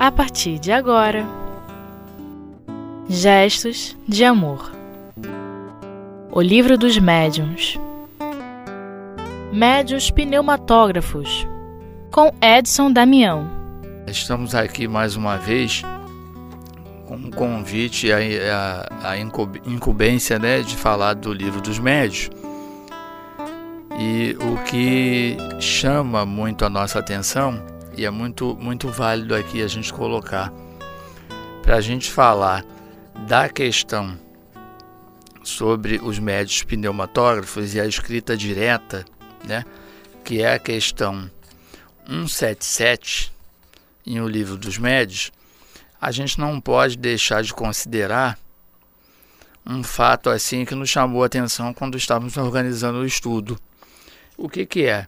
a partir de agora. Gestos de Amor O Livro dos Médiuns Médios Pneumatógrafos com Edson Damião. Estamos aqui mais uma vez com um convite à, incumbência né, de falar do livro dos médios. E o que chama muito a nossa atenção, e é muito, muito válido aqui a gente colocar, para a gente falar da questão sobre os médios pneumatógrafos e a escrita direta, né, que é a questão 177 em O Livro dos Médios, a gente não pode deixar de considerar um fato assim que nos chamou a atenção quando estávamos organizando o estudo. O que, que é?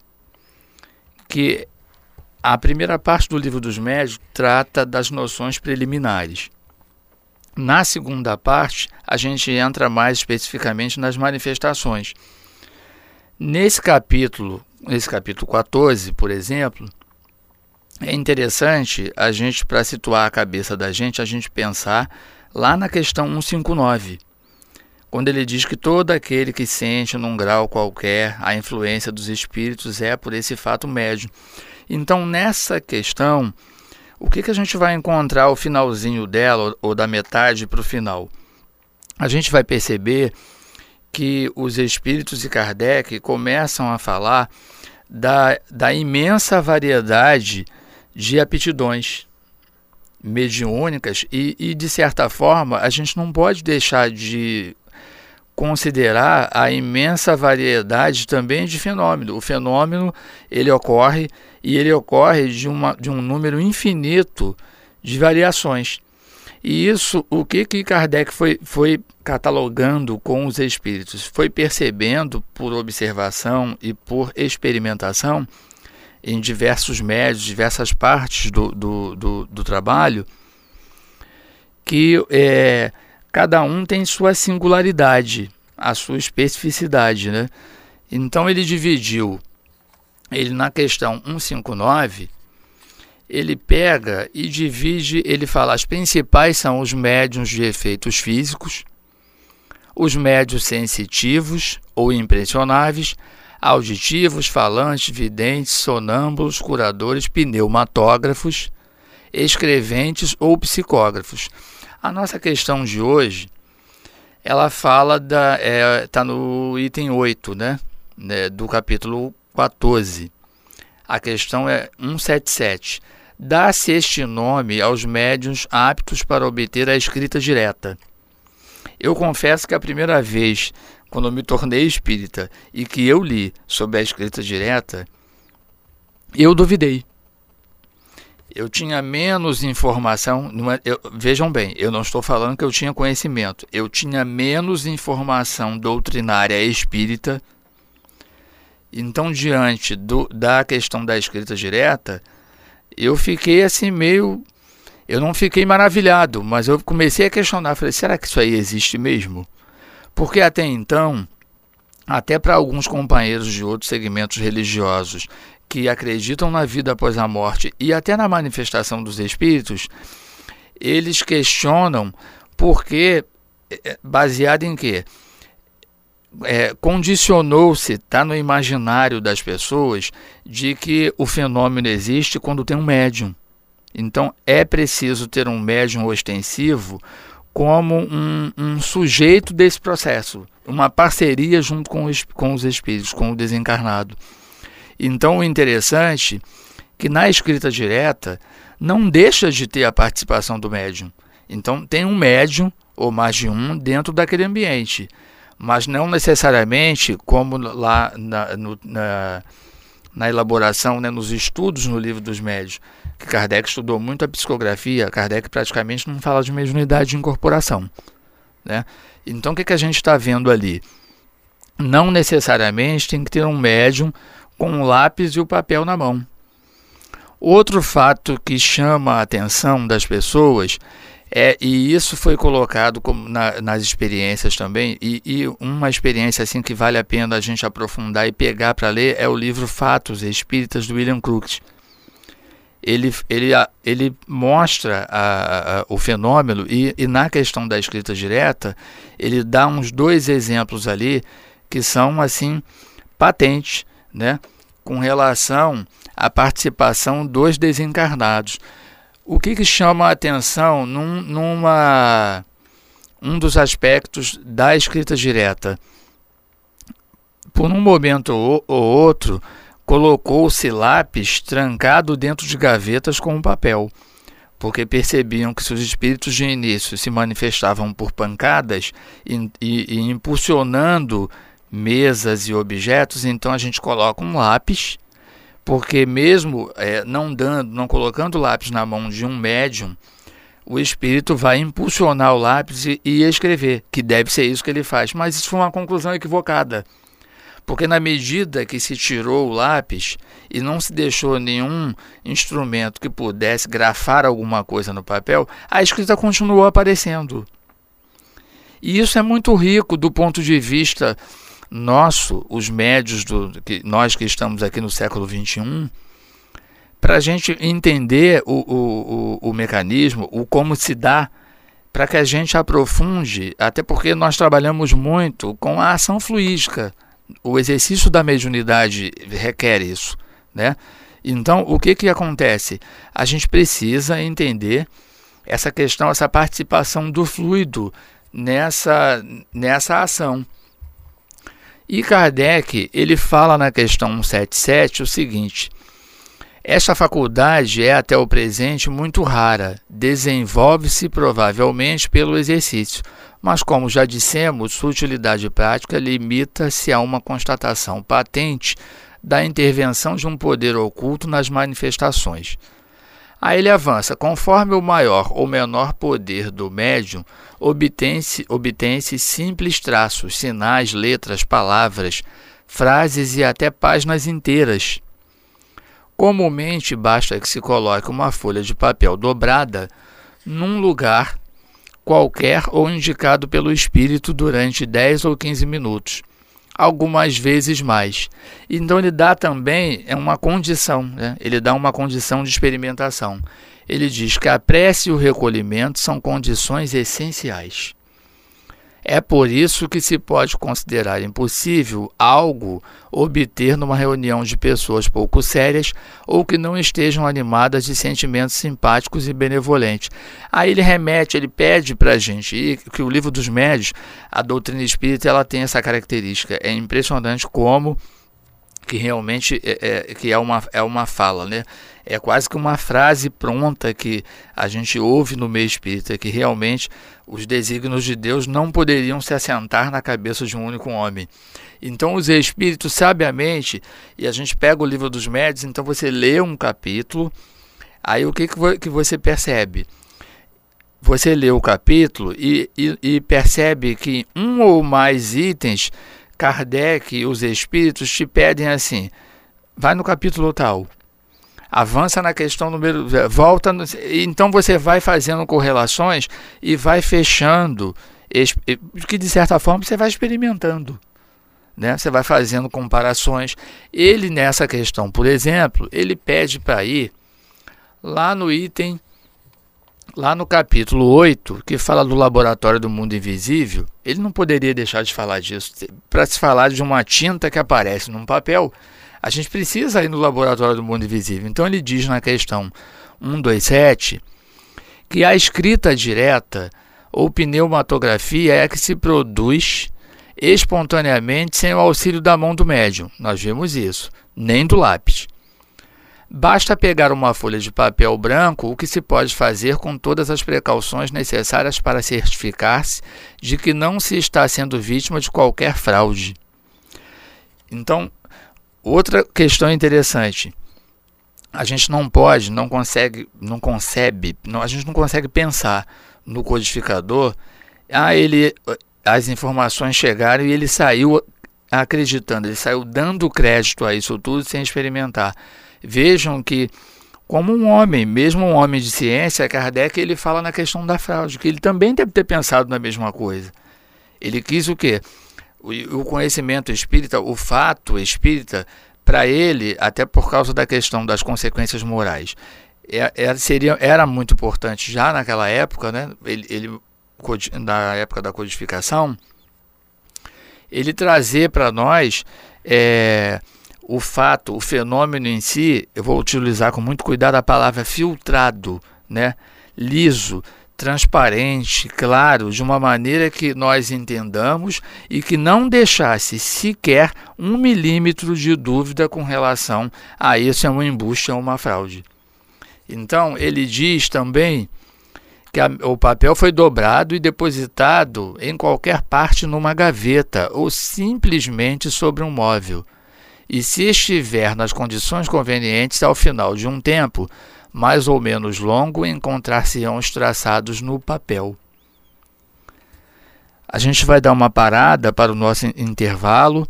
Que a primeira parte do livro dos médios trata das noções preliminares. Na segunda parte, a gente entra mais especificamente nas manifestações. Nesse capítulo, nesse capítulo 14, por exemplo, é interessante a gente, para situar a cabeça da gente, a gente pensar lá na questão 159, quando ele diz que todo aquele que sente num grau qualquer a influência dos espíritos é por esse fato médio. Então, nessa questão, o que, que a gente vai encontrar ao finalzinho dela, ou da metade para o final? A gente vai perceber que os espíritos e Kardec começam a falar da, da imensa variedade de aptidões mediúnicas e, e, de certa forma, a gente não pode deixar de considerar a imensa variedade também de fenômeno. O fenômeno ele ocorre e ele ocorre de, uma, de um número infinito de variações. E isso, o que, que Kardec foi, foi catalogando com os espíritos? Foi percebendo por observação e por experimentação em diversos médios, diversas partes do, do, do, do trabalho, que é, cada um tem sua singularidade, a sua especificidade. Né? Então ele dividiu, ele na questão 159, ele pega e divide, ele fala, as principais são os médiums de efeitos físicos, os médios sensitivos ou impressionáveis, auditivos, falantes, videntes, sonâmbulos, curadores, pneumatógrafos, escreventes ou psicógrafos. A nossa questão de hoje, ela fala da está é, tá no item 8, né, né, do capítulo 14. A questão é 177. Dá-se este nome aos médiuns aptos para obter a escrita direta. Eu confesso que a primeira vez quando me tornei espírita e que eu li sobre a escrita direta, eu duvidei. Eu tinha menos informação. É, eu, vejam bem, eu não estou falando que eu tinha conhecimento. Eu tinha menos informação doutrinária espírita. Então, diante do, da questão da escrita direta, eu fiquei assim meio. Eu não fiquei maravilhado, mas eu comecei a questionar. Falei, será que isso aí existe mesmo? Porque até então, até para alguns companheiros de outros segmentos religiosos que acreditam na vida após a morte e até na manifestação dos espíritos, eles questionam porque, é, baseado em quê? É, condicionou-se, está no imaginário das pessoas, de que o fenômeno existe quando tem um médium. Então é preciso ter um médium ostensivo como um, um, sujeito desse processo, uma parceria junto com os, com os espíritos, com o desencarnado. Então, o interessante é que na escrita direta não deixa de ter a participação do médium. Então, tem um médium, ou mais de um, dentro daquele ambiente, mas não necessariamente como lá na, no, na, na elaboração, né, nos estudos no livro dos médios que Kardec estudou muito a psicografia, Kardec praticamente não fala de mediunidade de incorporação. Né? Então o que, que a gente está vendo ali? Não necessariamente tem que ter um médium com um lápis e o papel na mão. Outro fato que chama a atenção das pessoas é, e isso foi colocado como na, nas experiências também, e, e, uma experiência assim que vale a pena a gente aprofundar e pegar para ler é o livro Fatos Espíritas do William Crookes. ele, ele, ele mostra a, a, o fenômeno e, e, na questão da escrita direta, ele dá uns dois exemplos ali que são assim patentes, né, com relação à participação dos desencarnados. O que, que chama a atenção num, numa um dos aspectos da escrita direta? Por um momento ou, ou outro, colocou-se lápis trancado dentro de gavetas com um papel, porque percebiam que se os espíritos de início se manifestavam por pancadas e, e, e impulsionando mesas e objetos, então a gente coloca um lápis, porque mesmo é, não dando, não colocando o lápis na mão de um médium, o espírito vai impulsionar o lápis e, e escrever, que deve ser isso que ele faz. Mas isso foi uma conclusão equivocada. Porque na medida que se tirou o lápis e não se deixou nenhum instrumento que pudesse grafar alguma coisa no papel, a escrita continuou aparecendo. E isso é muito rico do ponto de vista nosso, os médios, do, que, nós que estamos aqui no século XXI, para a gente entender o, o, o, o mecanismo, o como se dá, para que a gente aprofunde, até porque nós trabalhamos muito com a ação fluídica o exercício da mediunidade requer isso, né? Então, o que que acontece? A gente precisa entender essa questão, essa participação do fluido nessa nessa ação. E Kardec, ele fala na questão 177 o seguinte: esta faculdade é até o presente muito rara, desenvolve-se provavelmente pelo exercício mas, como já dissemos, sua utilidade prática limita-se a uma constatação patente da intervenção de um poder oculto nas manifestações. Aí ele avança: conforme o maior ou menor poder do médium, obtém-se obtém simples traços, sinais, letras, palavras, frases e até páginas inteiras. Comumente basta que se coloque uma folha de papel dobrada num lugar qualquer ou indicado pelo espírito durante 10 ou 15 minutos, algumas vezes mais. Então ele dá também é uma condição, né? ele dá uma condição de experimentação. Ele diz que a prece e o recolhimento são condições essenciais. É por isso que se pode considerar impossível algo obter numa reunião de pessoas pouco sérias ou que não estejam animadas de sentimentos simpáticos e benevolentes. Aí ele remete, ele pede para a gente, que o livro dos médios, a doutrina espírita, ela tem essa característica. É impressionante como que realmente é, é, que é uma, é uma fala, né? É quase que uma frase pronta que a gente ouve no meio espírita, que realmente os desígnios de Deus não poderiam se assentar na cabeça de um único homem. Então os espíritos sabiamente, e a gente pega o livro dos médios, então você lê um capítulo, aí o que, que você percebe? Você lê o capítulo e, e, e percebe que um ou mais itens Kardec e os espíritos te pedem assim: vai no capítulo tal, avança na questão número. volta. No, então você vai fazendo correlações e vai fechando, que de certa forma você vai experimentando. Né? Você vai fazendo comparações. Ele, nessa questão, por exemplo, ele pede para ir lá no item lá no capítulo 8, que fala do laboratório do mundo invisível, ele não poderia deixar de falar disso. Para se falar de uma tinta que aparece num papel, a gente precisa ir no laboratório do mundo invisível. Então ele diz na questão 127 que a escrita direta ou pneumatografia é a que se produz espontaneamente sem o auxílio da mão do médium. Nós vimos isso, nem do lápis. Basta pegar uma folha de papel branco, o que se pode fazer com todas as precauções necessárias para certificar-se de que não se está sendo vítima de qualquer fraude. Então, outra questão interessante. A gente não pode, não consegue, não concebe, não, a gente não consegue pensar no codificador. Ah, ele, as informações chegaram e ele saiu acreditando, ele saiu dando crédito a isso tudo sem experimentar. Vejam que, como um homem, mesmo um homem de ciência, Kardec ele fala na questão da fraude, que ele também deve ter pensado na mesma coisa. Ele quis o quê? O, conhecimento espírita, o fato espírita, para ele, até por causa da questão das consequências morais, era, é, é, seria, era muito importante já naquela época, né? ele, ele na época da codificação, ele trazer para nós é, o fato, o fenômeno em si, eu vou utilizar com muito cuidado a palavra filtrado, né? liso, transparente, claro, de uma maneira que nós entendamos e que não deixasse sequer um milímetro de dúvida com relação a isso é um embuste, é uma fraude. Então, ele diz também que a, o papel foi dobrado e depositado em qualquer parte numa gaveta ou simplesmente sobre um móvel. E se estiver nas condições convenientes, ao final de um tempo, mais ou menos longo, encontrar-se-ão os traçados no papel. A gente vai dar uma parada para o nosso intervalo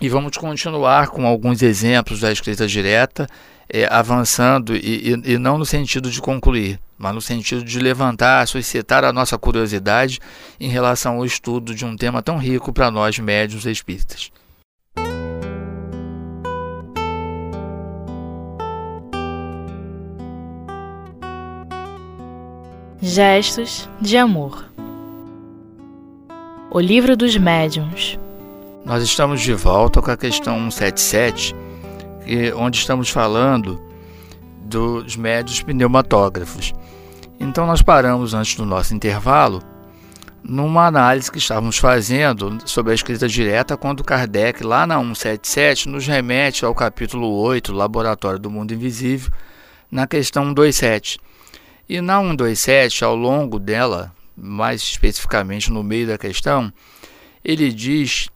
e vamos continuar com alguns exemplos da escrita direta, é, avançando e, e, e não no sentido de concluir, mas no sentido de levantar, suscitar a nossa curiosidade em relação ao estudo de um tema tão rico para nós médios espíritas. Gestos de Amor. O Livro dos Médiuns. Nós estamos de volta com a questão 177, onde estamos falando dos médios pneumatógrafos. Então nós paramos antes do nosso intervalo numa análise que estávamos fazendo sobre a escrita direta quando Kardec, lá na 177, nos remete ao capítulo 8, Laboratório do Mundo Invisível, na questão 127 e na 127, ao longo dela, mais especificamente no meio da questão, ele diz: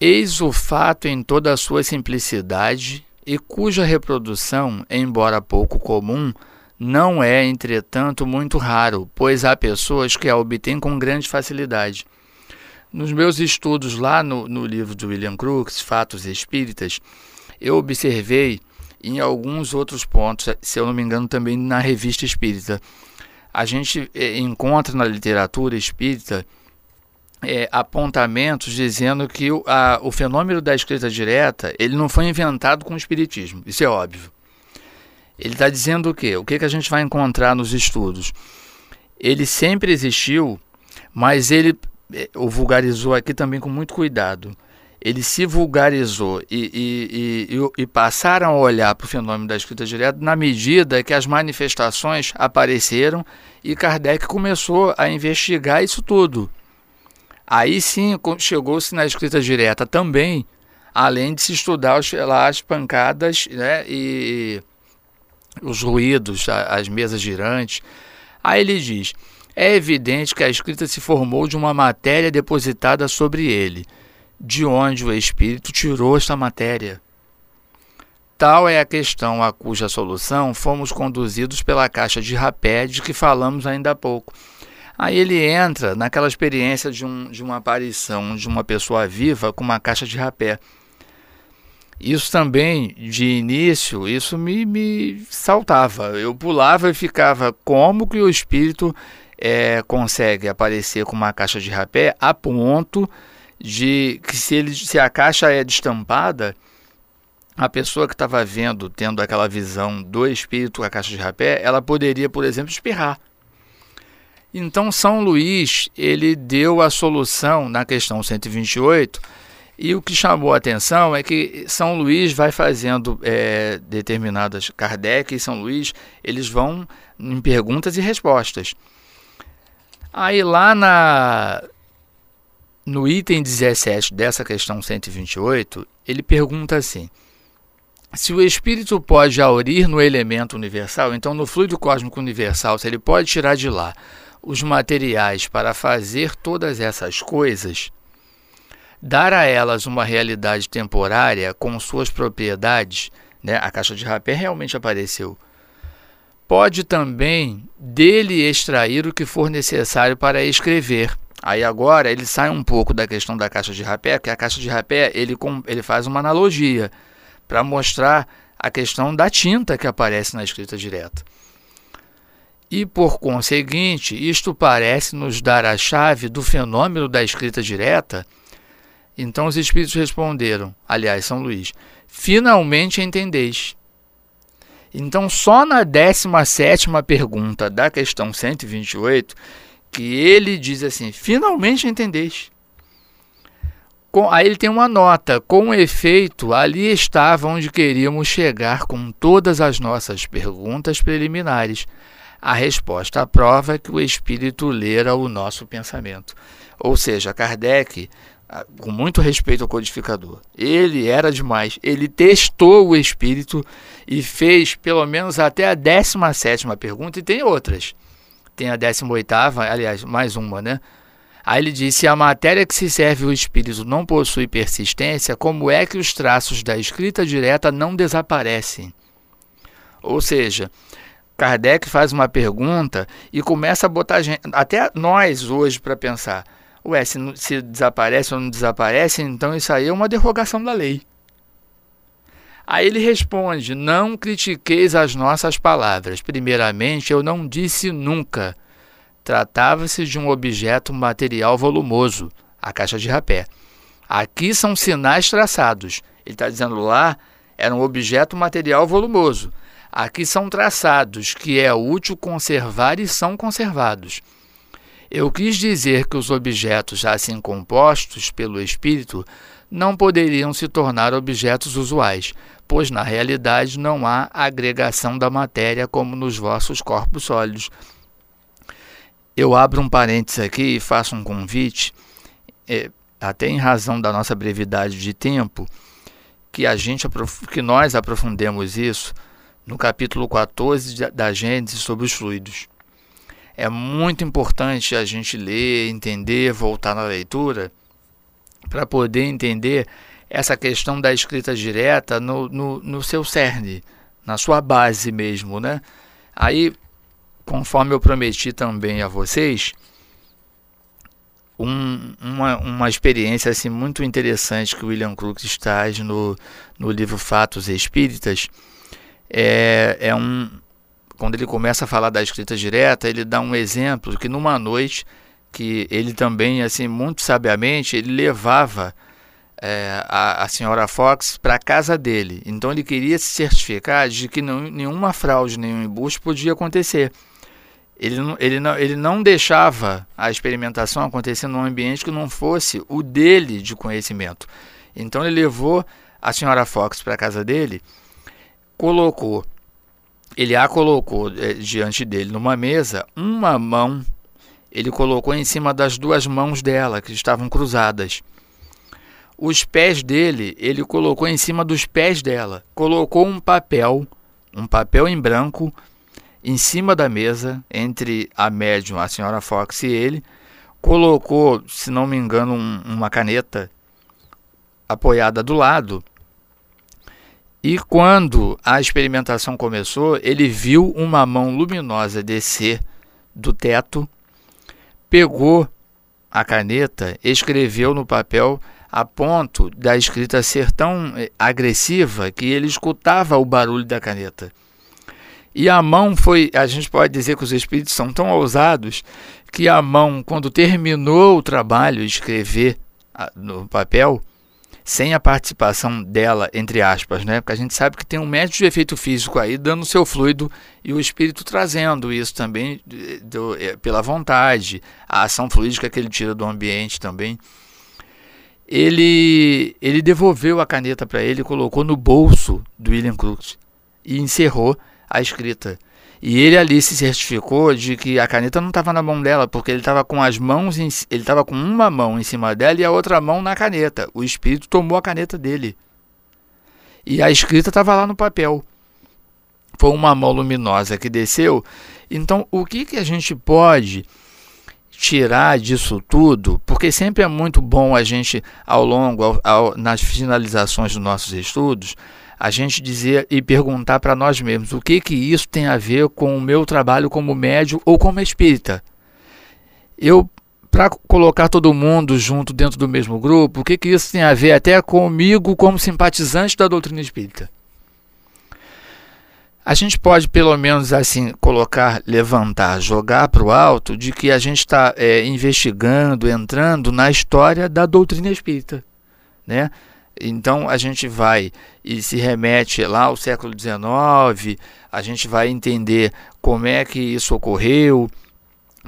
Eis o fato em toda a sua simplicidade, e cuja reprodução, embora pouco comum, não é, entretanto, muito raro, pois há pessoas que a obtêm com grande facilidade. Nos meus estudos lá no, no livro de William Crookes, Fatos Espíritas, eu observei em alguns outros pontos, se eu não me engano, também na revista espírita. A gente é, encontra na literatura espírita é, apontamentos dizendo que o, a, o fenômeno da escrita direta ele não foi inventado com o espiritismo, isso é óbvio. Ele está dizendo o quê? O que, que a gente vai encontrar nos estudos? Ele sempre existiu, mas ele é, o vulgarizou aqui também com muito cuidado ele se vulgarizou e, e, e, e passaram a olhar para o fenômeno da escrita direta na medida que as manifestações apareceram e Kardec começou a investigar isso tudo. Aí sim chegou-se na escrita direta também, além de se estudar os, lá, as pancadas né, e os ruídos, as mesas girantes. Aí ele diz: é evidente que a escrita se formou de uma matéria depositada sobre ele de onde o espírito tirou esta matéria. Tal é a questão a cuja solução fomos conduzidos pela caixa de rapé de que falamos ainda há pouco. Aí ele entra naquela experiência de, um, de uma aparição de uma pessoa viva com uma caixa de rapé. Isso também, de início, isso me, me saltava. Eu pulava e ficava como que o espírito é, consegue aparecer com uma caixa de rapé a ponto de que se, ele, se a caixa é destampada, a pessoa que estava vendo, tendo aquela visão do espírito com a caixa de rapé, ela poderia, por exemplo, espirrar. Então São Luís ele deu a solução na questão 128 e o que chamou a atenção é que São Luís vai fazendo é, determinadas Kardec e São Luís eles vão em perguntas e respostas. Aí lá na no item 17 dessa questão 128, ele pergunta assim: se o espírito pode aurir no elemento universal, então no fluido cósmico universal, se ele pode tirar de lá os materiais para fazer todas essas coisas, dar a elas uma realidade temporária com suas propriedades, né? a caixa de rapé realmente apareceu. Pode também dele extrair o que for necessário para escrever Aí agora ele sai um pouco da questão da caixa de rapé, porque a caixa de rapé ele, ele faz uma analogia para mostrar a questão da tinta que aparece na escrita direta. E por conseguinte, isto parece nos dar a chave do fenômeno da escrita direta. Então os espíritos responderam, aliás, São Luís, finalmente entendeis. Então, só na 17 pergunta da questão 128 que ele diz assim: finalmente entendeste. Com, aí ele tem uma nota: com efeito, ali estava onde queríamos chegar com todas as nossas perguntas preliminares. A resposta à prova é que o Espírito lera o nosso pensamento. Ou seja, Kardec ah, com muito respeito ao codificador. Ele era demais. Ele testou o espírito e fez pelo menos até a 17 pergunta, e tem outras. Tem a 18, aliás, mais uma, né? Aí ele disse: a matéria que se serve o espírito não possui persistência, como é que os traços da escrita direta não desaparecem? Ou seja, Kardec faz uma pergunta e começa a botar gente, até nós hoje para pensar Ué, se, se desaparece ou não desaparece, então isso aí é uma derrogação da lei. Aí ele responde: Não critiqueis as nossas palavras. Primeiramente, eu não disse nunca. Tratava-se de um objeto material volumoso, a caixa de rapé. Aqui são sinais traçados. Ele está dizendo lá era um objeto material volumoso. Aqui são traçados, que é útil conservar e são conservados. Eu quis dizer que os objetos assim compostos pelo espírito não poderiam se tornar objetos usuais, pois na realidade não há agregação da matéria como nos vossos corpos sólidos. Eu abro um parênteses aqui e faço um convite, é, até em razão da nossa brevidade de tempo, que a gente que nós aprofundemos isso no capítulo 14 da Gênesis sobre os fluidos. É muito importante a gente ler, entender, voltar na leitura, para poder entender essa questão da escrita direta no, no, no seu cerne, na sua base mesmo, né? Aí, conforme eu prometi também a vocês, um, uma, uma experiência assim, muito interessante que William Crookes traz no, no livro Fatos Espíritas é, é um, quando ele começa a falar da escrita direta, ele dá um exemplo que numa noite que ele também, assim, muito sabiamente, ele levava é, a, a senhora Fox para a casa dele. Então ele queria se certificar de que não, nenhuma fraude, nenhum embuste podia acontecer. Ele não, ele, não, ele não deixava a experimentação acontecer num ambiente que não fosse o dele de conhecimento. Então ele levou a senhora Fox para a casa dele, colocou ele a colocou é, diante dele numa mesa, uma mão ele colocou em cima das duas mãos dela, que estavam cruzadas. Os pés dele, ele colocou em cima dos pés dela. Colocou um papel, um papel em branco, em cima da mesa, entre a médium, a senhora Fox e ele. Colocou, se não me engano, um, uma caneta apoiada do lado e quando a experimentação começou, ele viu uma mão luminosa descer do teto, pegou a caneta, escreveu no papel a ponto da escrita ser tão eh, agressiva que ele escutava o barulho da caneta. E a mão foi, a gente pode dizer que os espíritos são tão ousados que a mão, quando terminou o trabalho de escrever no papel, sem a participação dela, entre aspas, né? Porque a gente sabe que tem um médico de efeito físico aí dando seu fluido e o espírito trazendo isso também do, é, pela vontade, a ação fluídica que ele tira do ambiente também. Ele, ele devolveu a caneta para ele, colocou no bolso do William Crookes e encerrou a escrita. E ele ali se certificou de que a caneta não estava na mão dela, porque ele estava com as mãos, em, ele estava com uma mão em cima dela e a outra mão na caneta. O espírito tomou a caneta dele. E a escrita estava lá no papel. Foi uma mão luminosa que desceu. Então, o que, que a gente pode tirar disso tudo? Porque sempre é muito bom a gente, ao longo, ao, ao, nas finalizações dos nossos estudos, a gente dizer e perguntar para nós mesmos o que que isso tem a ver com o meu trabalho como médium ou como espírita. Eu para colocar todo mundo junto dentro do mesmo grupo, o que que isso tem a ver até comigo como simpatizante da doutrina espírita? A gente pode pelo menos assim colocar, levantar, jogar para o alto de que a gente está é, investigando, entrando na história da doutrina espírita, né? Então a gente vai e se remete lá ao século XIX, a gente vai entender como é que isso ocorreu,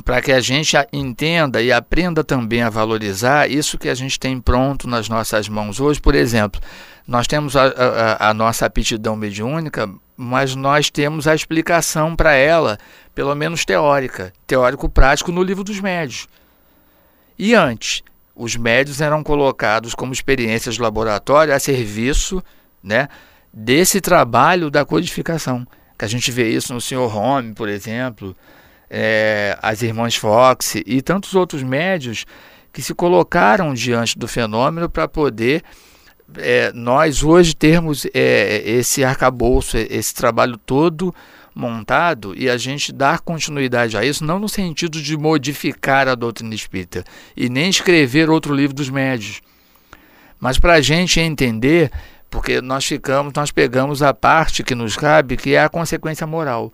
para que a gente entenda e aprenda também a valorizar isso que a gente tem pronto nas nossas mãos hoje. Por exemplo, nós temos a, a, a nossa aptidão mediúnica, mas nós temos a explicação para ela, pelo menos teórica, teórico-prático, no livro dos médios. E antes, os médios eram colocados como experiências de laboratório a serviço né, desse trabalho da codificação. Que a gente vê isso no Sr. Home, por exemplo, é, as irmãs Fox e tantos outros médios que se colocaram diante do fenômeno para poder é, nós hoje termos é, esse arcabouço, esse trabalho todo montado e a gente dar continuidade a isso, não no sentido de modificar a doutrina espírita e nem escrever outro livro dos médios, mas para a gente entender, porque nós ficamos, nós pegamos a parte que nos cabe, que é a consequência moral.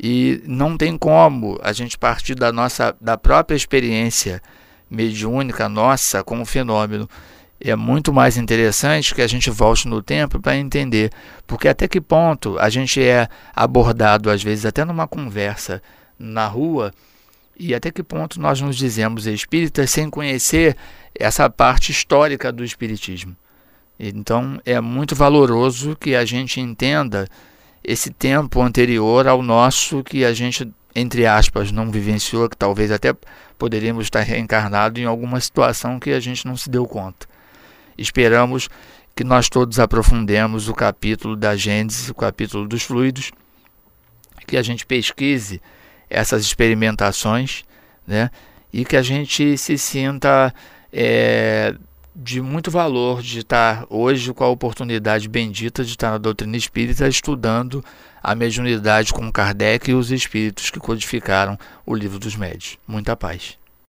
E não tem como a gente partir da nossa da própria experiência mediúnica nossa com o fenômeno é muito mais interessante que a gente volte no tempo para entender, porque até que ponto a gente é abordado, às vezes, até numa conversa na rua, e até que ponto nós nos dizemos espíritas sem conhecer essa parte histórica do espiritismo. Então é muito valoroso que a gente entenda esse tempo anterior ao nosso que a gente, entre aspas, não vivenciou, que talvez até poderíamos estar reencarnado em alguma situação que a gente não se deu conta. Esperamos que nós todos aprofundemos o capítulo da Gênesis, o capítulo dos fluidos, que a gente pesquise essas experimentações, né? E que a gente se sinta é, de muito valor de estar hoje com a oportunidade bendita de estar na doutrina espírita estudando a mediunidade com Kardec e os espíritos que codificaram o livro dos médios. Muita paz.